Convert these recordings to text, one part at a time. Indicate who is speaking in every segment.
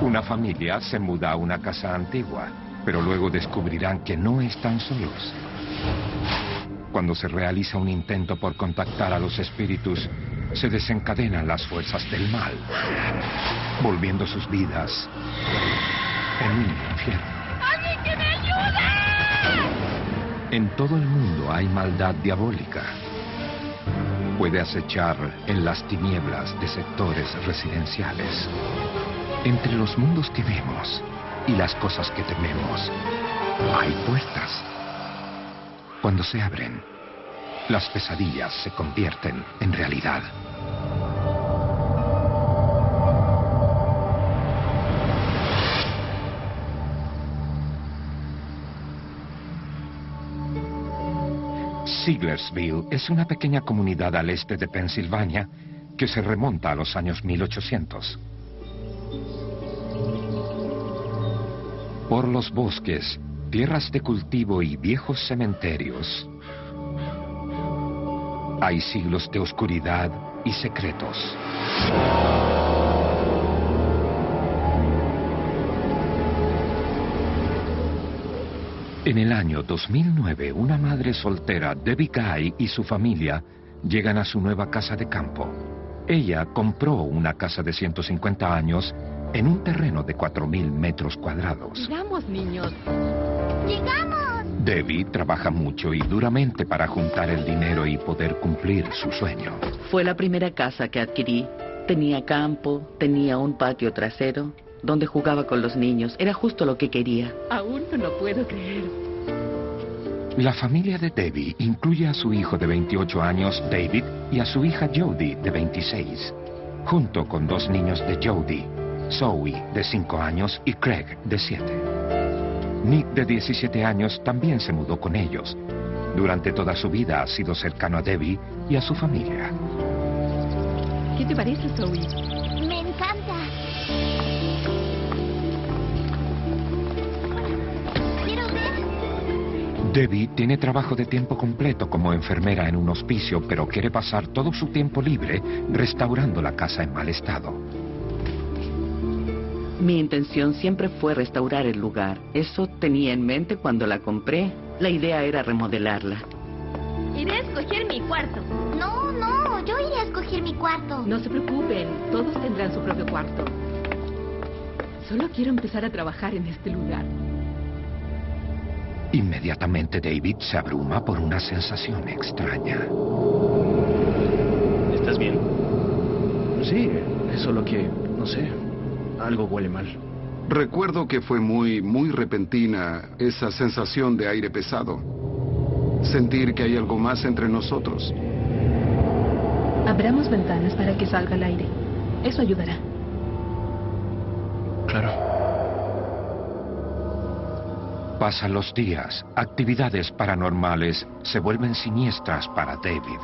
Speaker 1: Una familia se muda a una casa antigua, pero luego descubrirán que no están solos. Cuando se realiza un intento por contactar a los espíritus, se desencadenan las fuerzas del mal, volviendo sus vidas en un infierno.
Speaker 2: ¡Alguien que me ayude!
Speaker 1: En todo el mundo hay maldad diabólica. Puede acechar en las tinieblas de sectores residenciales. Entre los mundos que vemos y las cosas que tememos, hay puertas. Cuando se abren, las pesadillas se convierten en realidad. Siglersville es una pequeña comunidad al este de Pensilvania que se remonta a los años 1800. Por los bosques, tierras de cultivo y viejos cementerios, hay siglos de oscuridad y secretos. En el año 2009, una madre soltera, Debbie Guy, y su familia llegan a su nueva casa de campo. Ella compró una casa de 150 años en un terreno de 4.000 metros cuadrados.
Speaker 2: Llegamos, niños.
Speaker 3: ¡Llegamos!
Speaker 1: Debbie trabaja mucho y duramente para juntar el dinero y poder cumplir su sueño.
Speaker 4: Fue la primera casa que adquirí. Tenía campo, tenía un patio trasero, donde jugaba con los niños. Era justo lo que quería.
Speaker 2: Aún no lo puedo creer.
Speaker 1: La familia de Debbie incluye a su hijo de 28 años, David, y a su hija Jody, de 26, junto con dos niños de Jody, Zoe, de 5 años, y Craig, de 7. Nick, de 17 años, también se mudó con ellos. Durante toda su vida ha sido cercano a Debbie y a su familia.
Speaker 2: ¿Qué te parece, Zoe?
Speaker 1: Debbie tiene trabajo de tiempo completo como enfermera en un hospicio, pero quiere pasar todo su tiempo libre restaurando la casa en mal estado.
Speaker 4: Mi intención siempre fue restaurar el lugar. Eso tenía en mente cuando la compré. La idea era remodelarla.
Speaker 2: Iré a escoger mi cuarto.
Speaker 3: No, no, yo iré a escoger mi cuarto.
Speaker 2: No se preocupen, todos tendrán su propio cuarto. Solo quiero empezar a trabajar en este lugar.
Speaker 1: Inmediatamente David se abruma por una sensación extraña.
Speaker 5: ¿Estás bien? Sí, es solo que, no sé, algo huele mal.
Speaker 6: Recuerdo que fue muy, muy repentina esa sensación de aire pesado. Sentir que hay algo más entre nosotros.
Speaker 7: Abramos ventanas para que salga el aire. Eso ayudará.
Speaker 5: Claro.
Speaker 1: Pasan los días, actividades paranormales se vuelven siniestras para David.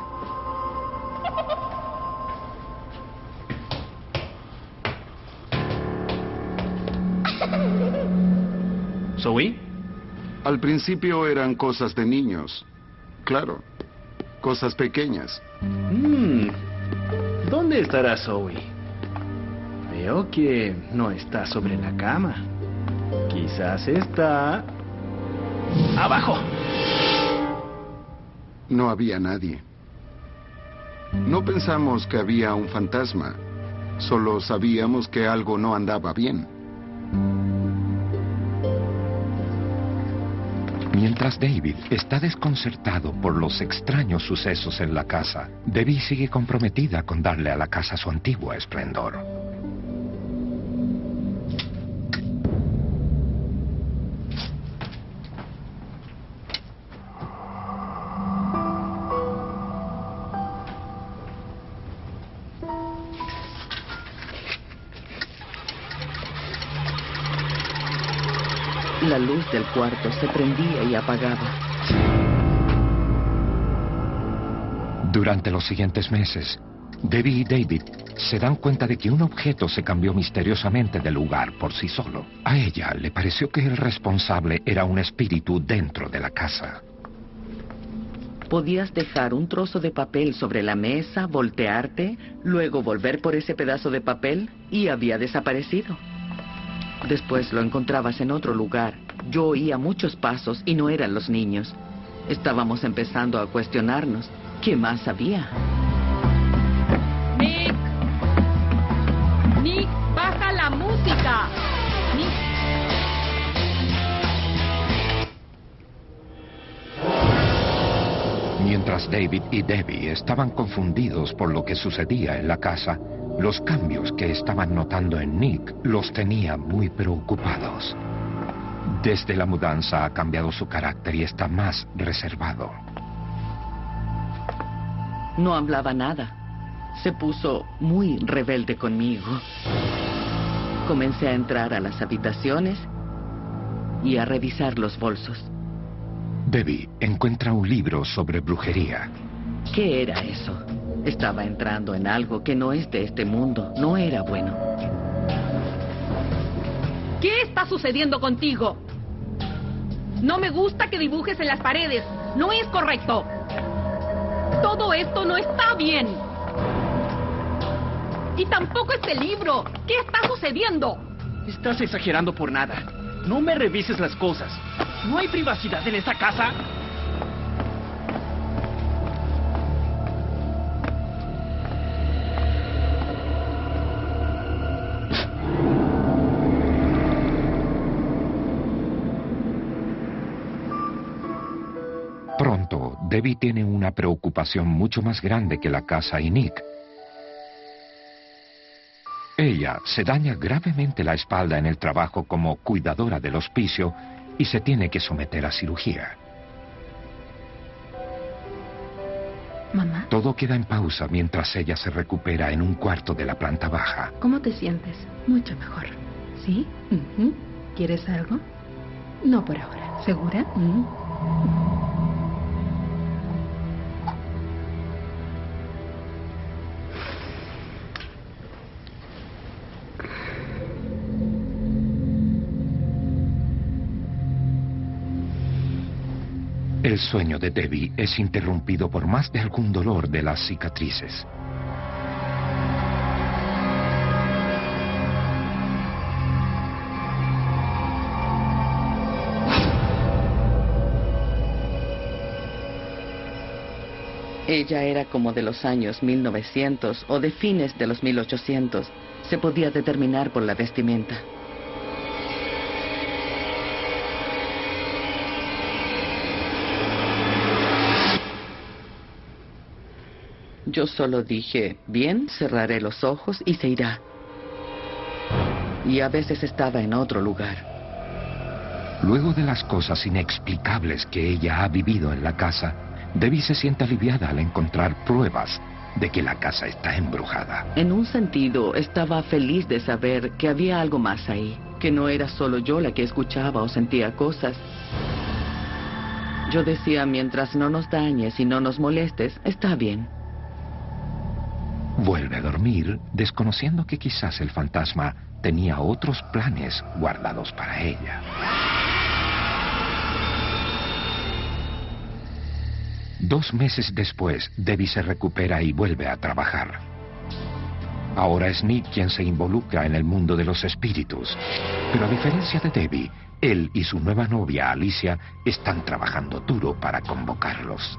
Speaker 5: ¿Zoe?
Speaker 6: Al principio eran cosas de niños. Claro, cosas pequeñas.
Speaker 5: Mm, ¿Dónde estará Zoe? Veo que no está sobre la cama. Quizás está... ¡Abajo!
Speaker 6: No había nadie. No pensamos que había un fantasma. Solo sabíamos que algo no andaba bien.
Speaker 1: Mientras David está desconcertado por los extraños sucesos en la casa, Debbie sigue comprometida con darle a la casa su antiguo esplendor.
Speaker 4: Luz del cuarto se prendía y apagaba.
Speaker 1: Durante los siguientes meses, Debbie y David se dan cuenta de que un objeto se cambió misteriosamente de lugar por sí solo. A ella le pareció que el responsable era un espíritu dentro de la casa.
Speaker 4: Podías dejar un trozo de papel sobre la mesa, voltearte, luego volver por ese pedazo de papel y había desaparecido. Después lo encontrabas en otro lugar. Yo oía muchos pasos y no eran los niños. Estábamos empezando a cuestionarnos. ¿Qué más había?
Speaker 2: Nick. Nick, baja la música. Nick.
Speaker 1: Mientras David y Debbie estaban confundidos por lo que sucedía en la casa, los cambios que estaban notando en Nick los tenía muy preocupados. Desde la mudanza ha cambiado su carácter y está más reservado.
Speaker 4: No hablaba nada. Se puso muy rebelde conmigo. Comencé a entrar a las habitaciones y a revisar los bolsos.
Speaker 1: Debbie encuentra un libro sobre brujería.
Speaker 4: ¿Qué era eso? Estaba entrando en algo que no es de este mundo. No era bueno.
Speaker 2: ¿Qué está sucediendo contigo? No me gusta que dibujes en las paredes. No es correcto. Todo esto no está bien. Y tampoco este libro. ¿Qué está sucediendo?
Speaker 5: Estás exagerando por nada. No me revises las cosas. ¿No hay privacidad en esta casa?
Speaker 1: Debbie tiene una preocupación mucho más grande que la casa y Nick. Ella se daña gravemente la espalda en el trabajo como cuidadora del hospicio y se tiene que someter a cirugía.
Speaker 7: Mamá,
Speaker 1: Todo queda en pausa mientras ella se recupera en un cuarto de la planta baja.
Speaker 7: ¿cómo te sientes? Mucho mejor. ¿Sí? ¿Quieres algo? No por ahora. ¿Segura? Mm.
Speaker 1: El sueño de Debbie es interrumpido por más de algún dolor de las cicatrices.
Speaker 4: Ella era como de los años 1900 o de fines de los 1800. Se podía determinar por la vestimenta. Yo solo dije, bien, cerraré los ojos y se irá. Y a veces estaba en otro lugar.
Speaker 1: Luego de las cosas inexplicables que ella ha vivido en la casa, Debbie se siente aliviada al encontrar pruebas de que la casa está embrujada.
Speaker 4: En un sentido, estaba feliz de saber que había algo más ahí, que no era solo yo la que escuchaba o sentía cosas. Yo decía, mientras no nos dañes y no nos molestes, está bien.
Speaker 1: Vuelve a dormir, desconociendo que quizás el fantasma tenía otros planes guardados para ella. Dos meses después, Debbie se recupera y vuelve a trabajar. Ahora es Nick quien se involucra en el mundo de los espíritus. Pero a diferencia de Debbie, él y su nueva novia, Alicia, están trabajando duro para convocarlos.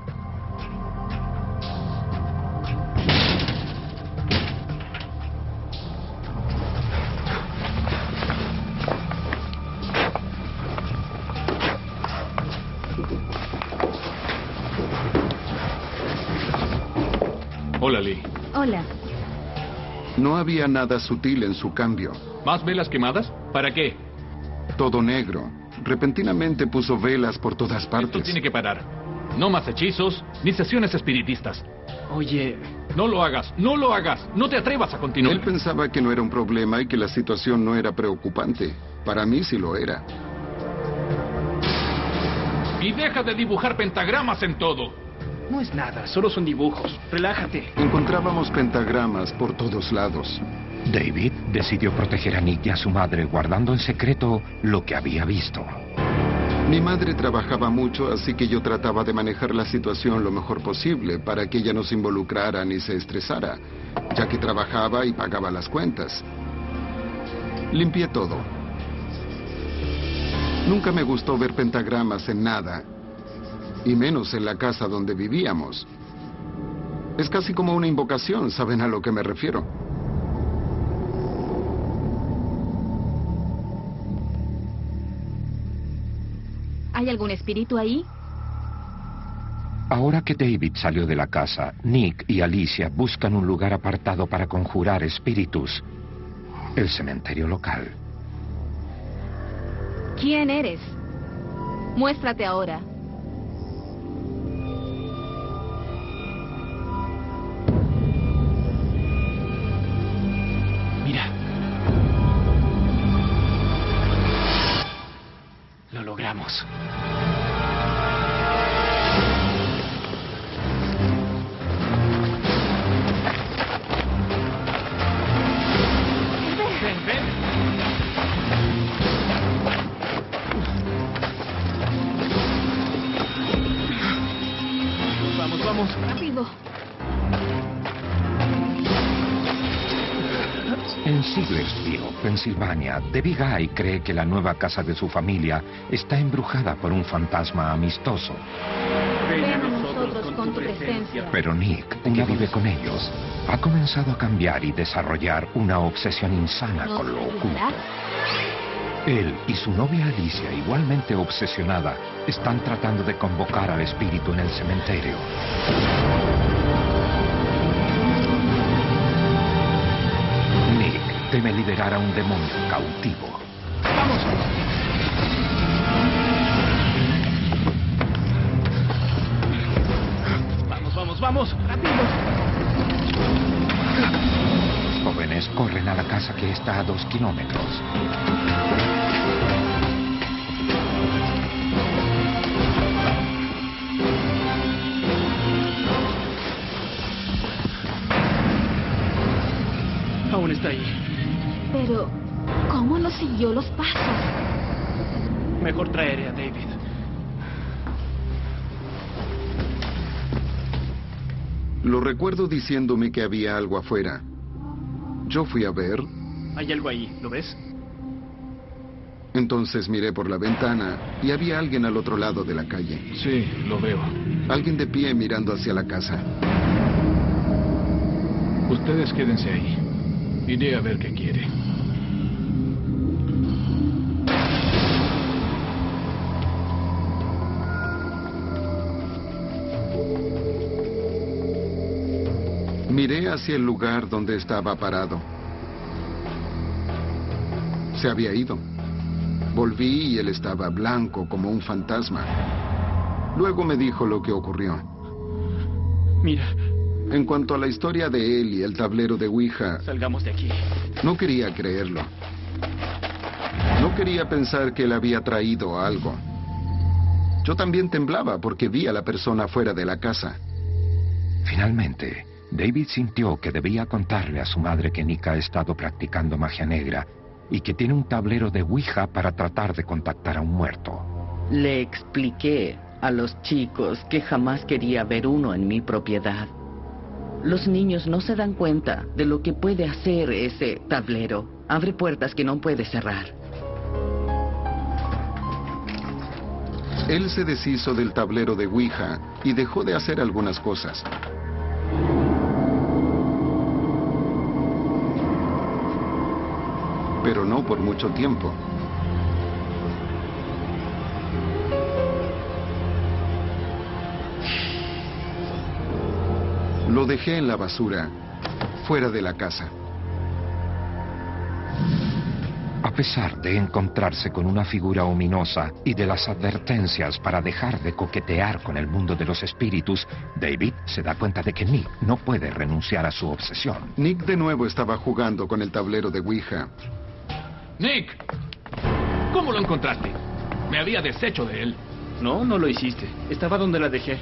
Speaker 6: Había nada sutil en su cambio.
Speaker 8: ¿Más velas quemadas? ¿Para qué?
Speaker 6: Todo negro. Repentinamente puso velas por todas
Speaker 8: Esto
Speaker 6: partes.
Speaker 8: tiene que parar. No más hechizos ni sesiones espiritistas.
Speaker 5: Oye,
Speaker 8: No lo hagas, no lo hagas. No te atrevas a continuar.
Speaker 6: Él pensaba que no era un problema y que la situación no era preocupante. Para mí sí lo era.
Speaker 8: Y deja de dibujar pentagramas en todo.
Speaker 5: No es nada, solo son dibujos. Relájate.
Speaker 6: Encontrábamos pentagramas por todos lados.
Speaker 1: David decidió proteger a Nick y a su madre guardando en secreto lo que había visto.
Speaker 6: Mi madre trabajaba mucho, así que yo trataba de manejar la situación lo mejor posible para que ella no se involucrara ni se estresara, ya que trabajaba y pagaba las cuentas. Limpié todo. Nunca me gustó ver pentagramas en nada, y menos en la casa donde vivíamos. Es casi como una invocación, ¿saben a lo que me refiero?
Speaker 2: ¿Hay algún espíritu ahí?
Speaker 1: Ahora que David salió de la casa, Nick y Alicia buscan un lugar apartado para conjurar espíritus. El cementerio local.
Speaker 2: ¿Quién eres? Muéstrate ahora.
Speaker 1: Pensilvania, Debbie Guy cree que la nueva casa de su familia está embrujada por un fantasma amistoso.
Speaker 2: Ven a nosotros con tu presencia.
Speaker 1: Pero Nick, que vive con ellos, ha comenzado a cambiar y desarrollar una obsesión insana
Speaker 2: ¿Nos
Speaker 1: con lo oculto. Él y su novia Alicia, igualmente obsesionada, están tratando de convocar al espíritu en el cementerio. Teme liberar a un demonio cautivo.
Speaker 5: Vamos, vamos, vamos.
Speaker 1: Los jóvenes corren a la casa que está a dos kilómetros.
Speaker 2: Siguió los pasos?
Speaker 5: Mejor traeré a David.
Speaker 6: Lo recuerdo diciéndome que había algo afuera. Yo fui a ver,
Speaker 5: Hay algo ahí, ¿lo ves?
Speaker 6: entonces miré por la ventana y había alguien al otro lado de la calle.
Speaker 8: Sí, lo veo.
Speaker 6: Alguien de pie mirando hacia la casa.
Speaker 8: Ustedes quédense ahí. Iré a ver qué quiere.
Speaker 6: Miré hacia el lugar donde estaba parado. Se había ido. Volví y él estaba blanco como un fantasma. Luego me dijo lo que ocurrió.
Speaker 5: Mira,
Speaker 6: En cuanto a la historia de él y el tablero de Ouija,
Speaker 5: salgamos de aquí.
Speaker 6: no quería creerlo. No quería pensar que él había traído algo. Yo también temblaba porque vi a la persona fuera de la casa.
Speaker 1: Finalmente, David sintió que debía contarle a su madre que Nick ha estado practicando magia negra y que tiene un tablero de Ouija para tratar de contactar a un muerto.
Speaker 4: Le expliqué a los chicos que jamás quería ver uno en mi propiedad. Los niños no se dan cuenta de lo que puede hacer ese tablero. Abre puertas que no puede cerrar.
Speaker 6: Él se deshizo del tablero de Ouija y dejó de hacer algunas cosas. Pero no por mucho tiempo. Lo dejé en la basura, fuera de la casa.
Speaker 1: A pesar de encontrarse con una figura ominosa y de las advertencias para dejar de coquetear con el mundo de los espíritus, David se da cuenta de que Nick no puede renunciar a su obsesión.
Speaker 6: Nick de nuevo estaba jugando con el tablero de Ouija.
Speaker 8: Nick, ¿cómo lo encontraste? Me había deshecho de él.
Speaker 5: No, no lo hiciste. Estaba donde la dejé.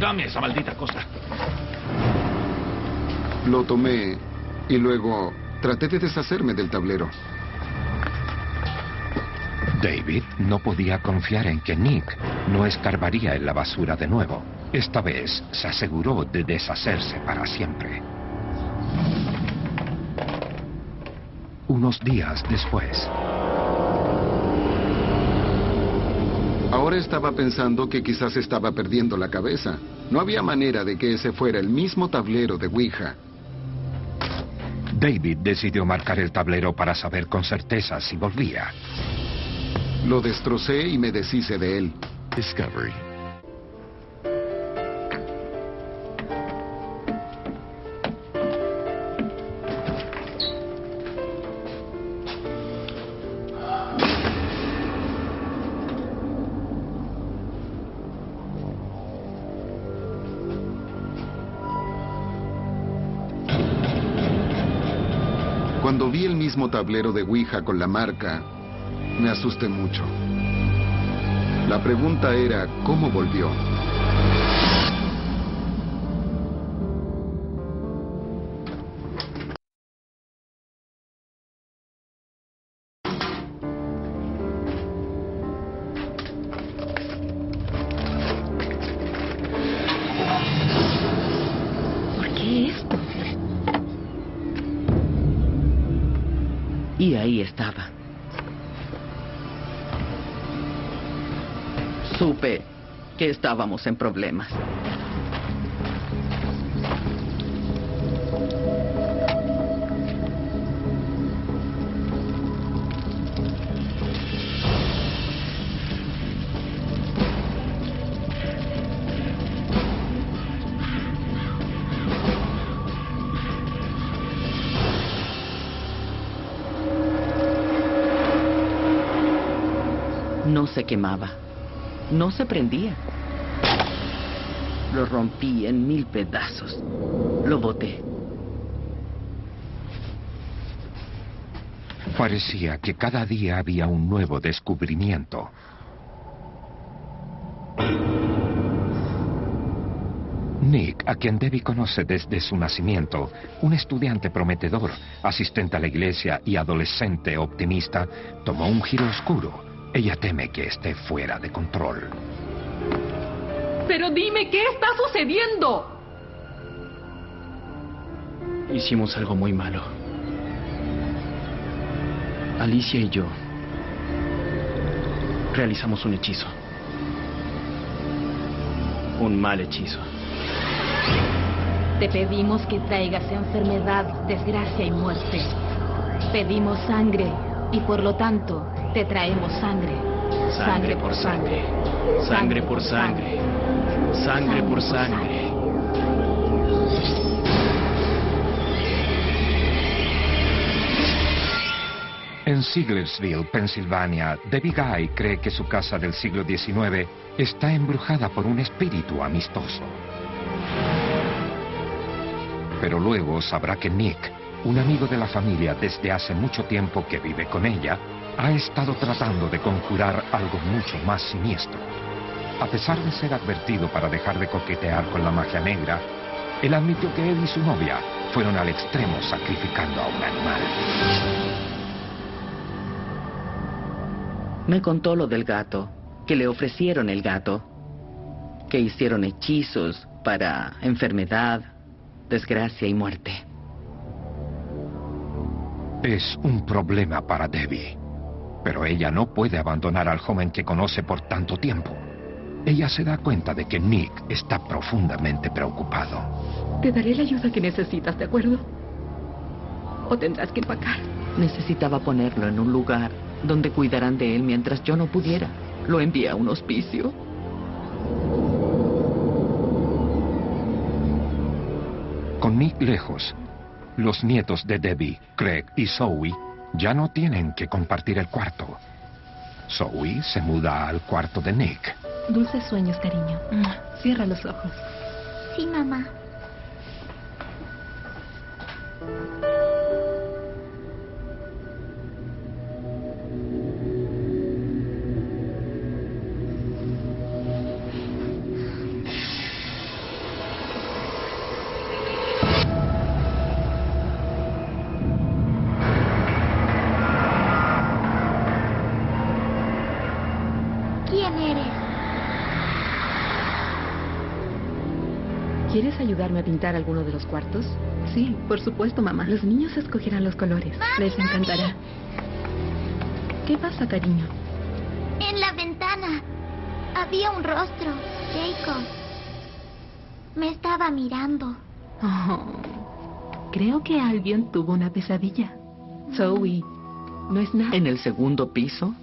Speaker 8: Dame esa maldita cosa.
Speaker 6: Lo tomé y luego traté de deshacerme del tablero.
Speaker 1: David no podía confiar en que Nick no escarbaría en la basura de nuevo. Esta vez se aseguró de deshacerse para siempre. Unos días después,
Speaker 6: Ahora estaba pensando que quizás estaba perdiendo la cabeza. No había manera de que ese fuera el mismo tablero de Ouija.
Speaker 1: David decidió marcar el tablero para saber con certeza si volvía.
Speaker 6: Lo destrocé y me deshice de él.
Speaker 9: Discovery.
Speaker 6: Tablero de Ouija con la marca, me asusté mucho. La pregunta era, ¿cómo volvió?
Speaker 4: Y ahí estaba. Supe que estábamos en problemas. Quemaba. No se prendía. Lo rompí en mil pedazos. Lo boté.
Speaker 1: Parecía que cada día había un nuevo descubrimiento. Nick, a quien Debbie conoce desde su nacimiento, un estudiante prometedor, asistente a la iglesia y adolescente optimista, tomó un giro oscuro. Ella teme que esté fuera de control.
Speaker 2: Pero dime, ¿qué está sucediendo?
Speaker 5: Hicimos algo muy malo. Alicia y yo realizamos un hechizo. Un mal hechizo.
Speaker 10: Te pedimos que traigas enfermedad, desgracia y muerte. Pedimos sangre y por lo tanto te traemos sangre.
Speaker 5: Sangre por sangre. Sangre por sangre. Sangre por sangre.
Speaker 1: En Siglersville, Pensilvania, Debbie Guy cree que su casa del siglo XIX está embrujada por un espíritu amistoso. Pero luego sabrá que Nick, un amigo de la familia desde hace mucho tiempo que vive con ella, ha estado tratando de conjurar algo mucho más siniestro. A pesar de ser advertido para dejar de coquetear con la magia negra, él admitió que él y su novia fueron al extremo sacrificando a un animal.
Speaker 4: Me contó lo del gato, que le ofrecieron el gato, que hicieron hechizos para enfermedad, desgracia y muerte.
Speaker 1: Es un problema para Debbie, pero ella no puede abandonar al joven que conoce por tanto tiempo. Ella se da cuenta de que Nick está profundamente preocupado.
Speaker 7: Te daré la ayuda que necesitas, ¿de acuerdo? O tendrás que empacar.
Speaker 4: Necesitaba ponerlo en un lugar donde cuidarán de él mientras yo no pudiera. Lo envié a un hospicio.
Speaker 1: Con Nick lejos, los nietos de Debbie, Craig y Zoe ya no tienen que compartir el cuarto. Zoe se muda al cuarto de Nick.
Speaker 7: Dulces sueños, cariño. Cierra los ojos.
Speaker 3: Sí, mamá.
Speaker 7: Ayudarme a pintar alguno de los cuartos? Sí, por supuesto, mamá. Los niños escogerán los colores. Les encantará. ¿Qué pasa, cariño?
Speaker 3: En la ventana había un rostro, Jacob. Me estaba mirando.
Speaker 7: Oh, creo que Albion tuvo una pesadilla. Zoe, no es nada.
Speaker 4: En el segundo piso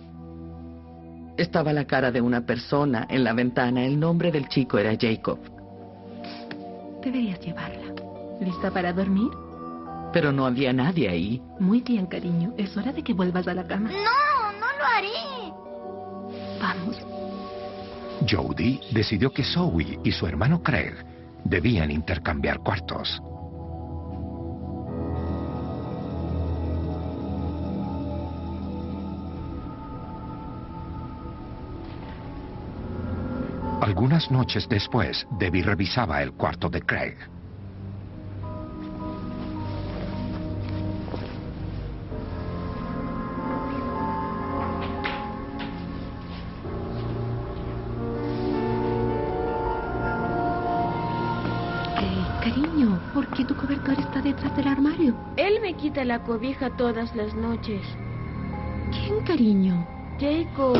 Speaker 4: estaba la cara de una persona en la ventana. El nombre del chico era Jacob.
Speaker 7: Deberías llevarla. ¿Lista para dormir?
Speaker 4: Pero no había nadie ahí.
Speaker 7: Muy bien, cariño. Es hora de que vuelvas a la cama.
Speaker 3: No, no lo haré.
Speaker 7: Vamos.
Speaker 1: Jody decidió que Zoe y su hermano Craig debían intercambiar cuartos. Algunas noches después, Debbie revisaba el cuarto de Craig.
Speaker 7: Eh, cariño, ¿por qué tu cobertor está detrás del armario?
Speaker 9: Él me quita la cobija todas las noches.
Speaker 7: ¿Quién, cariño?
Speaker 9: Jacob.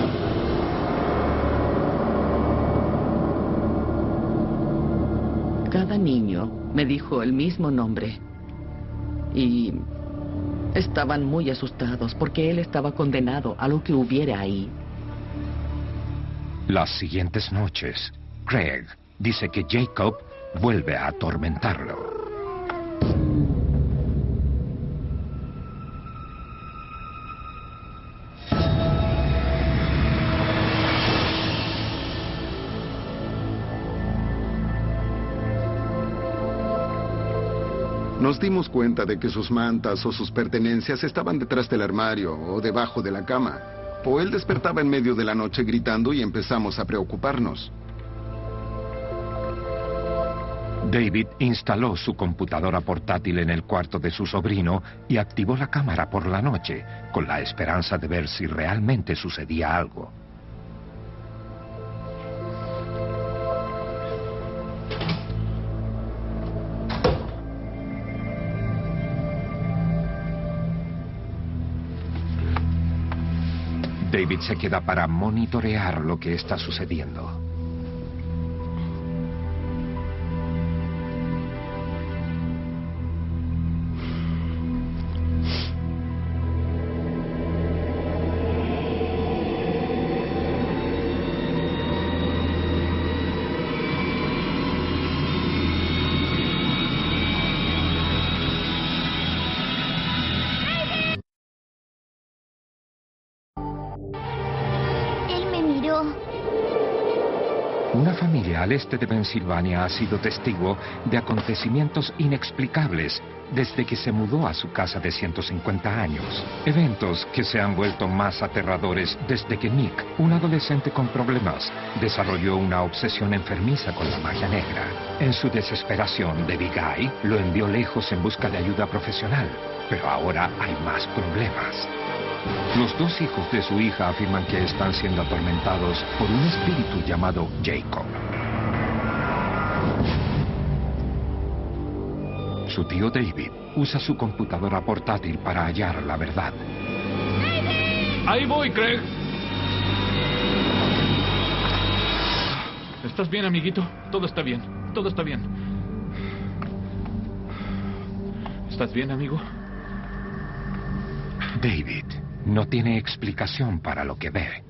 Speaker 4: Cada niño me dijo el mismo nombre. Y estaban muy asustados porque él estaba condenado a lo que hubiera ahí.
Speaker 1: Las siguientes noches, Craig dice que Jacob vuelve a atormentarlo.
Speaker 6: Nos dimos cuenta de que sus mantas o sus pertenencias estaban detrás del armario o debajo de la cama. O él despertaba en medio de la noche gritando y empezamos a preocuparnos.
Speaker 1: David instaló su computadora portátil en el cuarto de su sobrino y activó la cámara por la noche, con la esperanza de ver si realmente sucedía algo. Se queda para monitorear lo que está sucediendo. Al este de Pensilvania ha sido testigo de acontecimientos inexplicables desde que se mudó a su casa de 150 años. Eventos que se han vuelto más aterradores desde que Nick, un adolescente con problemas, desarrolló una obsesión enfermiza con la magia negra. En su desesperación, Debbie Guy lo envió lejos en busca de ayuda profesional, pero ahora hay más problemas. Los dos hijos de su hija afirman que están siendo atormentados por un espíritu llamado Jacob. Su tío David usa su computadora portátil para hallar la verdad.
Speaker 8: Ahí voy, Craig. ¿Estás bien, amiguito? Todo está bien. Todo está bien. ¿Estás bien, amigo?
Speaker 1: David no tiene explicación para lo que ve.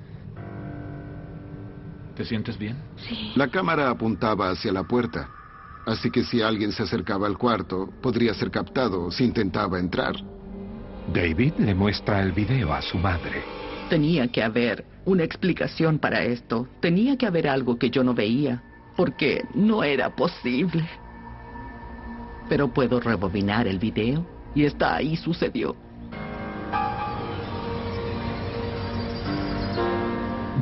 Speaker 8: ¿Te sientes bien?
Speaker 9: Sí.
Speaker 6: La cámara apuntaba hacia la puerta, así que si alguien se acercaba al cuarto, podría ser captado si intentaba entrar.
Speaker 1: David le muestra el video a su madre.
Speaker 4: Tenía que haber una explicación para esto. Tenía que haber algo que yo no veía, porque no era posible. Pero puedo rebobinar el video y está ahí sucedió.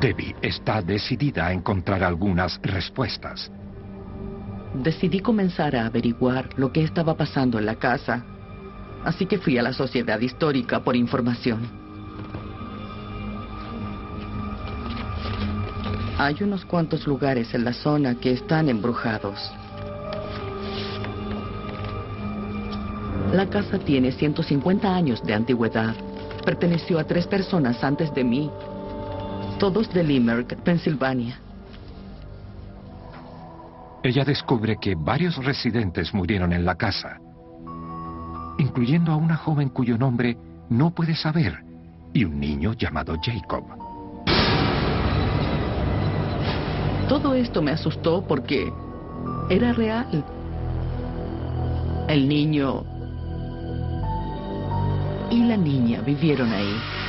Speaker 1: Debbie está decidida a encontrar algunas respuestas.
Speaker 4: Decidí comenzar a averiguar lo que estaba pasando en la casa, así que fui a la sociedad histórica por información. Hay unos cuantos lugares en la zona que están embrujados. La casa tiene 150 años de antigüedad. Perteneció a tres personas antes de mí. Todos de Limerick, Pensilvania.
Speaker 1: Ella descubre que varios residentes murieron en la casa, incluyendo a una joven cuyo nombre no puede saber y un niño llamado Jacob.
Speaker 4: Todo esto me asustó porque era real. El niño y la niña vivieron ahí.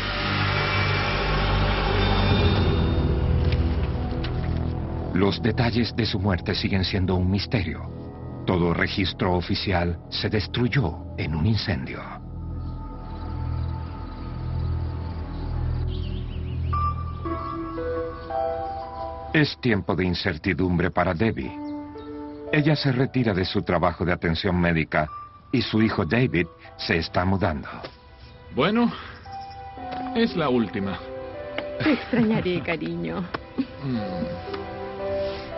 Speaker 1: Los detalles de su muerte siguen siendo un misterio. Todo registro oficial se destruyó en un incendio. Es tiempo de incertidumbre para Debbie. Ella se retira de su trabajo de atención médica y su hijo David se está mudando.
Speaker 8: Bueno, es la última.
Speaker 7: Te extrañaré, cariño.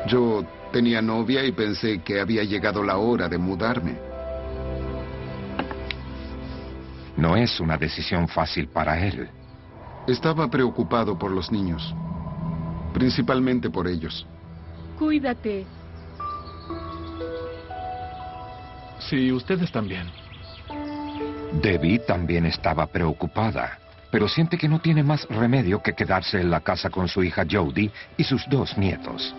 Speaker 6: Yo tenía novia y pensé que había llegado la hora de mudarme.
Speaker 1: No es una decisión fácil para él.
Speaker 6: Estaba preocupado por los niños, principalmente por ellos.
Speaker 7: Cuídate.
Speaker 8: Sí, ustedes también.
Speaker 1: Debbie también estaba preocupada, pero siente que no tiene más remedio que quedarse en la casa con su hija Jody y sus dos nietos.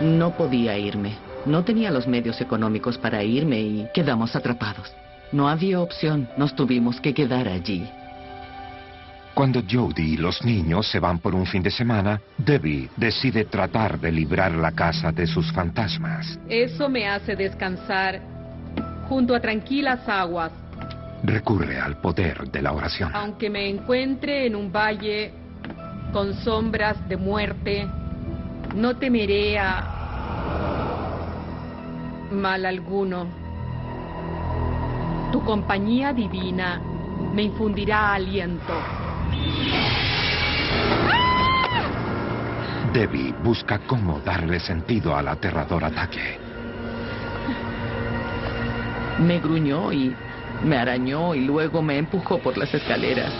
Speaker 4: No podía irme. No tenía los medios económicos para irme y quedamos atrapados. No había opción. Nos tuvimos que quedar allí.
Speaker 1: Cuando Jody y los niños se van por un fin de semana, Debbie decide tratar de librar la casa de sus fantasmas.
Speaker 2: Eso me hace descansar junto a tranquilas aguas.
Speaker 1: Recurre al poder de la oración.
Speaker 2: Aunque me encuentre en un valle con sombras de muerte, no temeré a mal alguno. Tu compañía divina me infundirá aliento.
Speaker 1: Debbie busca cómo darle sentido al aterrador ataque.
Speaker 4: Me gruñó y me arañó y luego me empujó por las escaleras.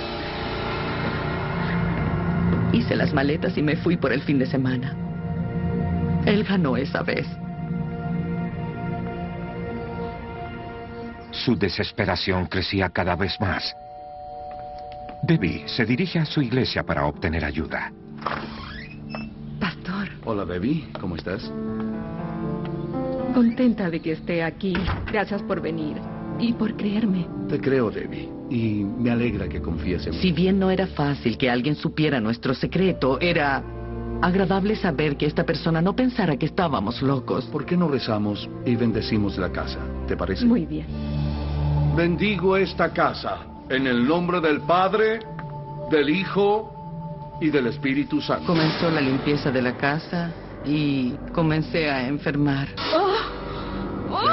Speaker 4: Hice las maletas y me fui por el fin de semana. Él ganó esa vez.
Speaker 1: Su desesperación crecía cada vez más. Debbie se dirige a su iglesia para obtener ayuda.
Speaker 7: Pastor.
Speaker 5: Hola, Debbie. ¿Cómo estás?
Speaker 7: Contenta de que esté aquí. Gracias por venir y por creerme.
Speaker 5: Te creo, Debbie. Y me alegra que confíes en mí.
Speaker 4: Si bien no era fácil que alguien supiera nuestro secreto, era agradable saber que esta persona no pensara que estábamos locos.
Speaker 5: ¿Por qué no rezamos y bendecimos la casa? ¿Te parece?
Speaker 7: Muy bien.
Speaker 11: Bendigo esta casa en el nombre del Padre, del Hijo y del Espíritu Santo.
Speaker 4: Comenzó la limpieza de la casa y comencé a enfermar.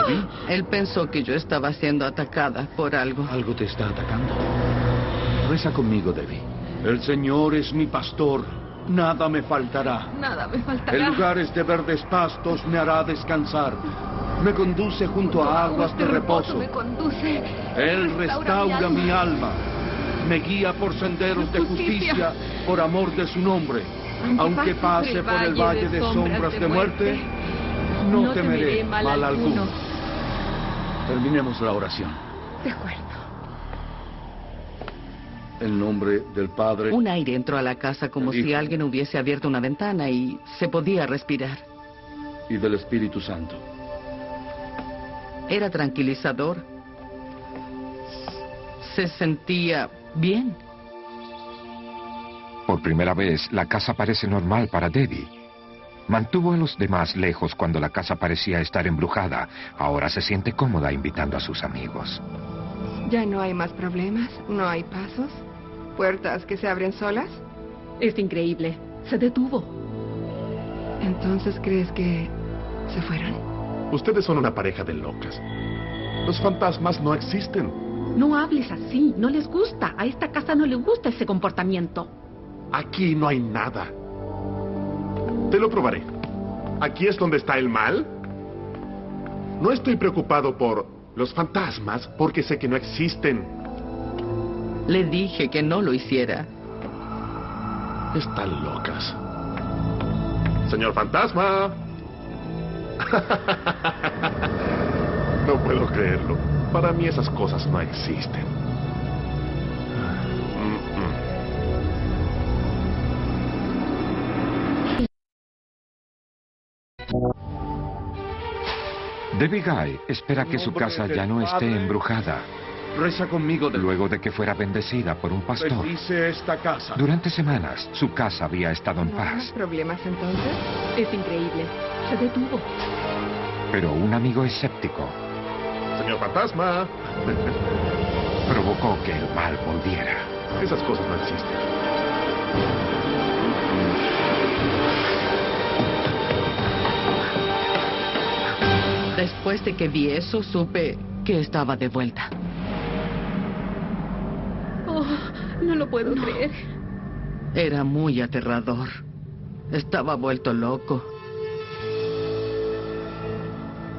Speaker 5: Debbie,
Speaker 4: Él pensó que yo estaba siendo atacada por algo.
Speaker 5: algo te está atacando. Reza conmigo, Debbie.
Speaker 11: El Señor es mi pastor, nada me faltará.
Speaker 7: Nada me faltará.
Speaker 11: En lugares de verdes pastos me hará descansar. Me conduce junto a aguas de reposo.
Speaker 7: Me conduce.
Speaker 11: Él restaura mi alma. Me guía por senderos de justicia por amor de su nombre. Aunque pase por el valle de sombras de muerte, no temeré mal alguno.
Speaker 5: Terminemos la oración.
Speaker 7: De acuerdo.
Speaker 11: En nombre del Padre
Speaker 4: Un aire entró a la casa como
Speaker 11: Hijo.
Speaker 4: si alguien hubiese abierto una ventana y se podía respirar.
Speaker 11: y del Espíritu Santo.
Speaker 4: Era tranquilizador. Se sentía bien.
Speaker 1: Por primera vez, la casa parece normal para Debbie. Mantuvo a los demás lejos cuando la casa parecía estar embrujada. Ahora se siente cómoda invitando a sus amigos.
Speaker 7: ¿Ya no hay más problemas? ¿No hay pasos? ¿Puertas que se abren solas?
Speaker 2: Es increíble. Se detuvo.
Speaker 7: Entonces, ¿crees que se fueron?
Speaker 12: Ustedes son una pareja de locas. Los fantasmas no existen.
Speaker 2: No hables así. No les gusta. A esta casa no le gusta ese comportamiento.
Speaker 12: Aquí no hay nada. Te lo probaré. Aquí es donde está el mal. No estoy preocupado por Los fantasmas, porque sé que no existen.
Speaker 4: Le dije que no lo hiciera.
Speaker 12: Están locas. Señor fantasma. no puedo creerlo. Para mí esas cosas no existen.
Speaker 1: Debbie Guy espera que su casa ya no esté embrujada.
Speaker 11: Reza conmigo de
Speaker 1: luego de que fuera bendecida por un pastor.
Speaker 11: Bendice esta casa.
Speaker 1: Durante semanas, su casa había estado en
Speaker 7: ¿No hay
Speaker 1: paz.
Speaker 7: más problemas entonces? Es increíble. Se detuvo.
Speaker 1: Pero un amigo escéptico
Speaker 12: Señor fantasma.
Speaker 1: provocó que el mal volviera.
Speaker 12: Esas cosas no existen.
Speaker 4: Después de que vi eso, supe que estaba de vuelta.
Speaker 7: Oh, no lo puedo creer.
Speaker 4: Era muy aterrador. Estaba vuelto loco.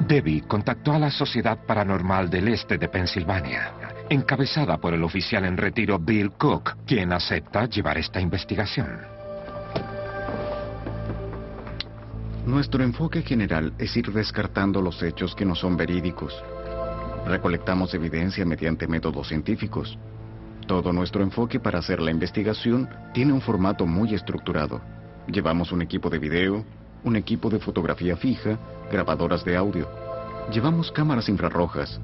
Speaker 1: Debbie contactó a la Sociedad Paranormal del Este de Pensilvania, encabezada por el oficial en retiro Bill Cook, quien acepta llevar esta investigación.
Speaker 13: Nuestro enfoque general es ir descartando los hechos que no son verídicos. Recolectamos evidencia mediante métodos científicos. Todo nuestro enfoque para hacer la investigación tiene un formato muy estructurado. Llevamos un equipo de video, un equipo de fotografía fija, grabadoras de audio. Llevamos cámaras infrarrojas,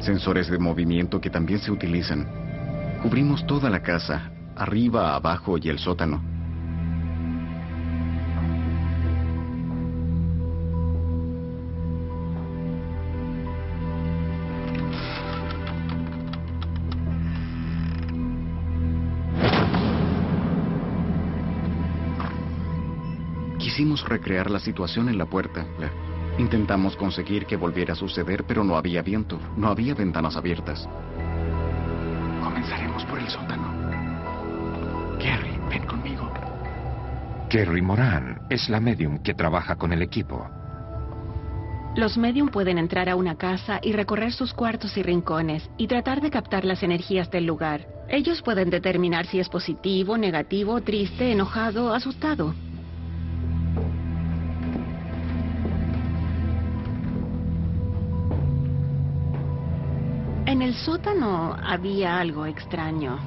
Speaker 13: sensores de movimiento que también se utilizan. Cubrimos toda la casa, arriba, abajo y el sótano. Quisimos recrear la situación en la puerta. Intentamos conseguir que volviera a suceder, pero no había viento, no había ventanas abiertas. Comenzaremos por el sótano. Gary, ven conmigo.
Speaker 1: Kerry Moran es la medium que trabaja con el equipo.
Speaker 10: Los medium pueden entrar a una casa y recorrer sus cuartos y rincones y tratar de captar las energías del lugar. Ellos pueden determinar si es positivo, negativo, triste, enojado, asustado. El sótano había algo extraño.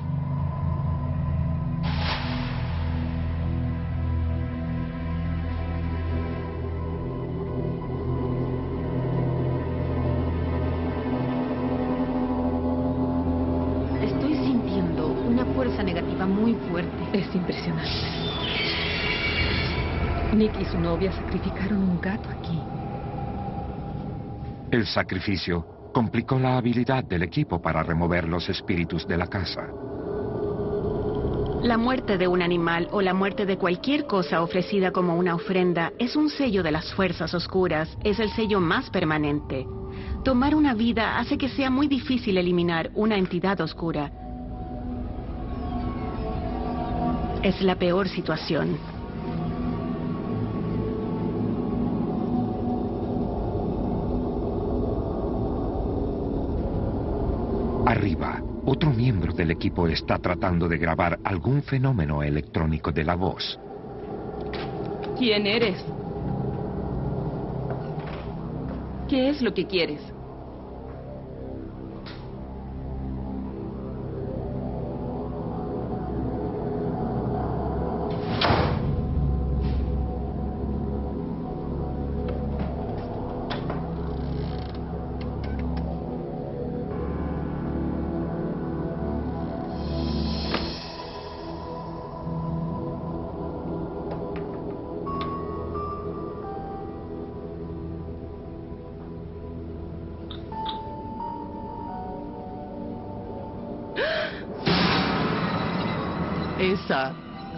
Speaker 10: Estoy sintiendo una fuerza negativa muy fuerte.
Speaker 7: Es impresionante. Nick y su novia sacrificaron un gato aquí.
Speaker 1: El sacrificio complicó la habilidad del equipo para remover los espíritus de la casa.
Speaker 10: La muerte de un animal o la muerte de cualquier cosa ofrecida como una ofrenda es un sello de las fuerzas oscuras, es el sello más permanente. Tomar una vida hace que sea muy difícil eliminar una entidad oscura. Es la peor situación.
Speaker 1: Arriba, otro miembro del equipo está tratando de grabar algún fenómeno electrónico de la voz.
Speaker 2: ¿Quién eres? ¿Qué es lo que quieres?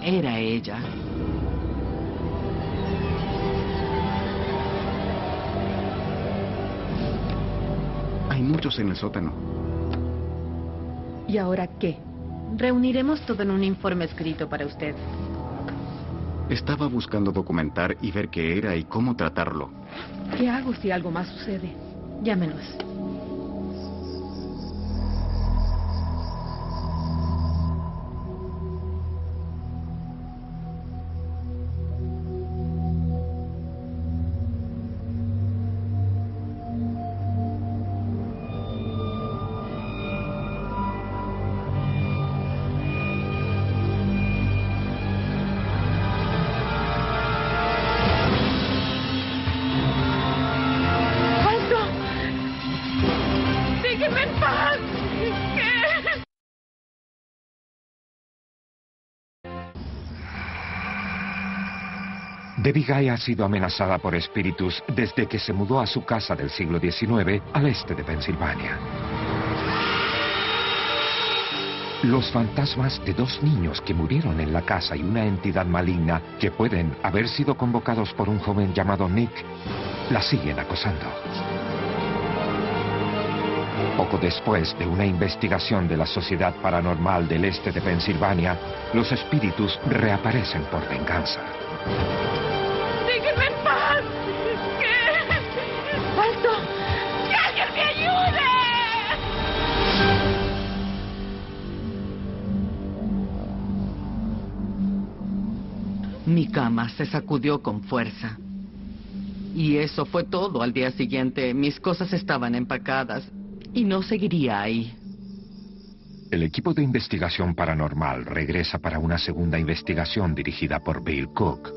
Speaker 4: Era ella.
Speaker 13: Hay muchos en el sótano.
Speaker 7: ¿Y ahora qué?
Speaker 10: Reuniremos todo en un informe escrito para usted.
Speaker 13: Estaba buscando documentar y ver qué era y cómo tratarlo.
Speaker 7: ¿Qué hago si algo más sucede?
Speaker 10: Llámenos.
Speaker 1: Guy ha sido amenazada por espíritus desde que se mudó a su casa del siglo XIX al este de Pensilvania. Los fantasmas de dos niños que murieron en la casa y una entidad maligna que pueden haber sido convocados por un joven llamado Nick la siguen acosando. Poco después de una investigación de la Sociedad Paranormal del Este de Pensilvania, los espíritus reaparecen por venganza.
Speaker 2: ¡Déjenme en paz! ¿Qué? ¡Alto! ¡Que alguien me ayude!
Speaker 4: Mi cama se sacudió con fuerza. Y eso fue todo. Al día siguiente mis cosas estaban empacadas y no seguiría ahí.
Speaker 1: El equipo de investigación paranormal regresa para una segunda investigación dirigida por Bill Cook.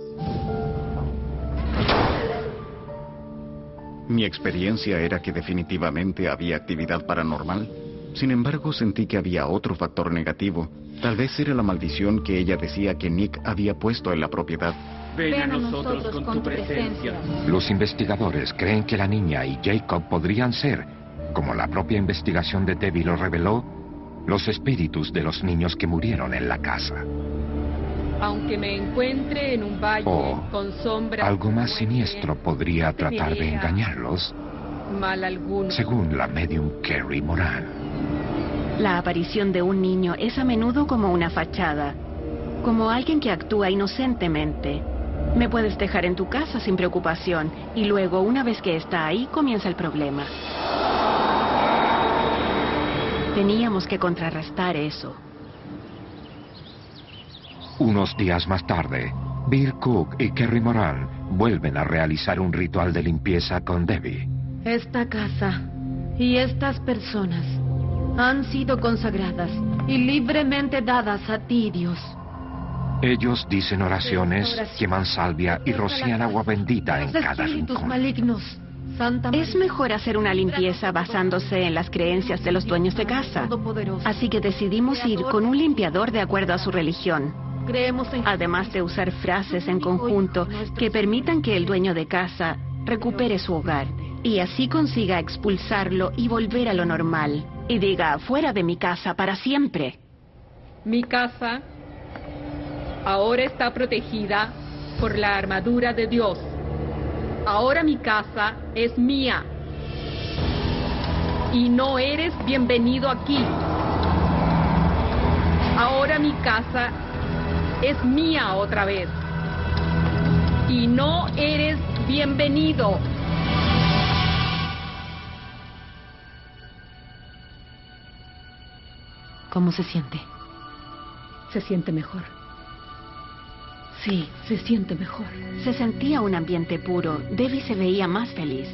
Speaker 13: Mi experiencia era que definitivamente había actividad paranormal. Sin embargo, sentí que había otro factor negativo. Tal vez era la maldición que ella decía que Nick había puesto en la propiedad.
Speaker 11: Ven a nosotros con tu presencia.
Speaker 1: Los investigadores creen que la niña y Jacob podrían ser, como la propia investigación de Debbie lo reveló, los espíritus de los niños que murieron en la casa.
Speaker 2: Aunque me encuentre en un valle
Speaker 1: O
Speaker 2: con sombras
Speaker 1: algo más siniestro podría tratar de engañarlos,
Speaker 2: mal alguno.
Speaker 1: según la medium Carrie Moran.
Speaker 10: La aparición de un niño es a menudo como una fachada, como alguien que actúa inocentemente. Me puedes dejar en tu casa sin preocupación y luego, una vez que está ahí, comienza el problema. Teníamos que contrarrestar eso.
Speaker 1: Unos días más tarde, Bill Cook y Carrie Moran vuelven a realizar un ritual de limpieza con Debbie.
Speaker 7: Esta casa y estas personas han sido consagradas y libremente dadas a ti, Dios.
Speaker 1: Ellos dicen oraciones, queman salvia y rocían agua bendita en cada rincón.
Speaker 7: malignos, Santa
Speaker 10: Es mejor hacer una limpieza basándose en las creencias de los dueños de casa. Así que decidimos ir con un limpiador de acuerdo a su religión. Además de usar frases en conjunto que permitan que el dueño de casa recupere su hogar y así consiga expulsarlo y volver a lo normal. Y diga, fuera de mi casa para siempre.
Speaker 2: Mi casa ahora está protegida por la armadura de Dios. Ahora mi casa es mía. Y no eres bienvenido aquí. Ahora mi casa es mía otra vez. Y no eres bienvenido.
Speaker 7: ¿Cómo se siente? Se siente mejor. Sí, se siente mejor.
Speaker 10: Se sentía un ambiente puro. Debbie se veía más feliz.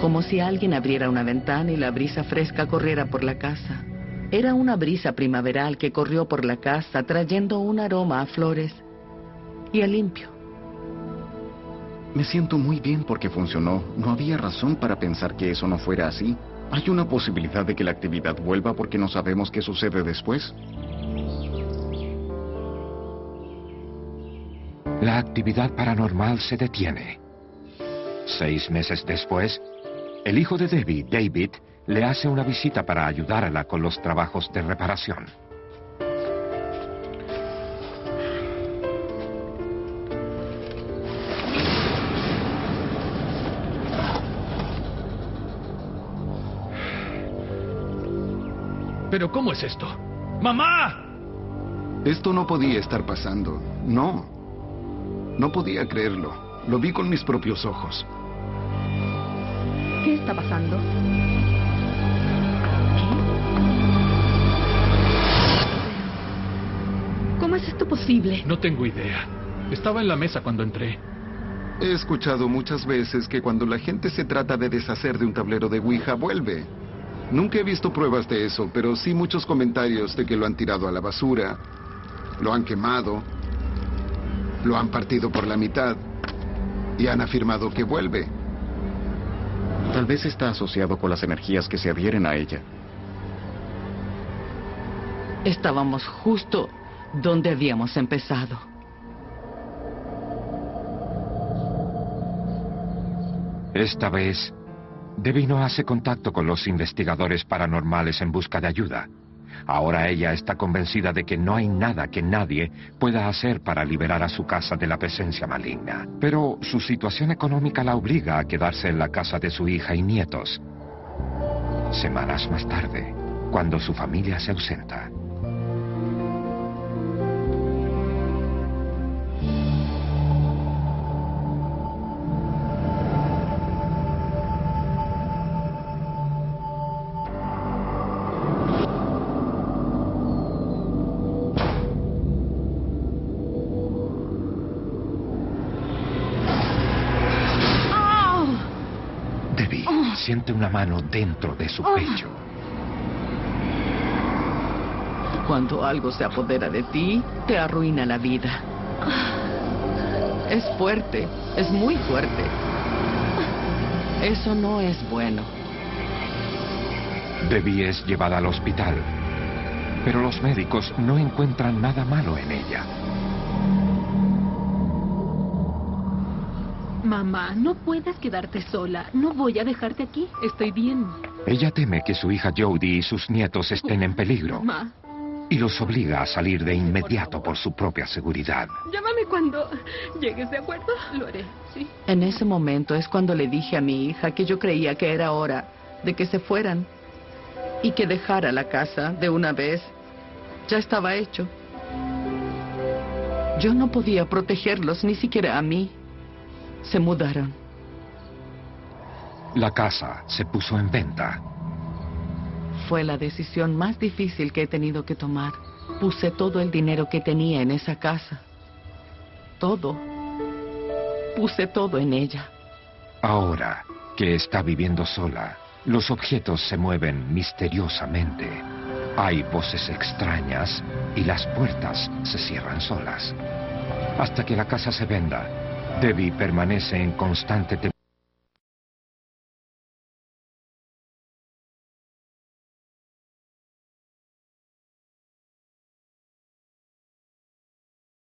Speaker 4: Como si alguien abriera una ventana y la brisa fresca corriera por la casa. Era una brisa primaveral que corrió por la casa trayendo un aroma a flores y a limpio.
Speaker 13: Me siento muy bien porque funcionó. No había razón para pensar que eso no fuera así. ¿Hay una posibilidad de que la actividad vuelva porque no sabemos qué sucede después?
Speaker 1: La actividad paranormal se detiene. Seis meses después, el hijo de Debbie, David, le hace una visita para ayudarla con los trabajos de reparación.
Speaker 8: ¿Pero cómo es esto? ¡Mamá!
Speaker 6: Esto no podía estar pasando. No. No podía creerlo. Lo vi con mis propios ojos.
Speaker 7: ¿Qué está pasando? Es esto posible?
Speaker 8: No tengo idea. Estaba en la mesa cuando entré.
Speaker 6: He escuchado muchas veces que cuando la gente se trata de deshacer de un tablero de Ouija, vuelve. Nunca he visto pruebas de eso, pero sí muchos comentarios de que lo han tirado a la basura, lo han quemado, lo han partido por la mitad y han afirmado que vuelve.
Speaker 13: Tal vez está asociado con las energías que se adhieren a ella.
Speaker 4: Estábamos justo donde habíamos empezado.
Speaker 1: Esta vez, Devino hace contacto con los investigadores paranormales en busca de ayuda. Ahora ella está convencida de que no hay nada que nadie pueda hacer para liberar a su casa de la presencia maligna. Pero su situación económica la obliga a quedarse en la casa de su hija y nietos. Semanas más tarde, cuando su familia se ausenta. Siente una mano dentro de su pecho.
Speaker 4: Cuando algo se apodera de ti, te arruina la vida. Es fuerte, es muy fuerte. Eso no es bueno.
Speaker 1: Debbie es llevada al hospital, pero los médicos no encuentran nada malo en ella.
Speaker 2: Mamá, no puedes quedarte sola. No voy a dejarte aquí. Estoy bien.
Speaker 1: Ella teme que su hija Jodie y sus nietos estén en peligro
Speaker 2: Ma,
Speaker 1: y los obliga a salir de inmediato por su propia seguridad.
Speaker 2: llámame cuando llegues, ¿de acuerdo? Lo haré, sí.
Speaker 4: En ese momento es cuando le dije a mi hija que yo creía que era hora de que se fueran y que dejara la casa de una vez. Ya estaba hecho. Yo no podía protegerlos, ni siquiera a mí. Se mudaron.
Speaker 1: La casa se puso en venta.
Speaker 4: Fue la decisión más difícil que he tenido que tomar. Puse todo el dinero que tenía en esa casa. Todo. Puse todo en ella.
Speaker 1: Ahora que está viviendo sola, los objetos se mueven misteriosamente. Hay voces extrañas y las puertas se cierran solas. Hasta que la casa se venda, Debbie permanece en constante.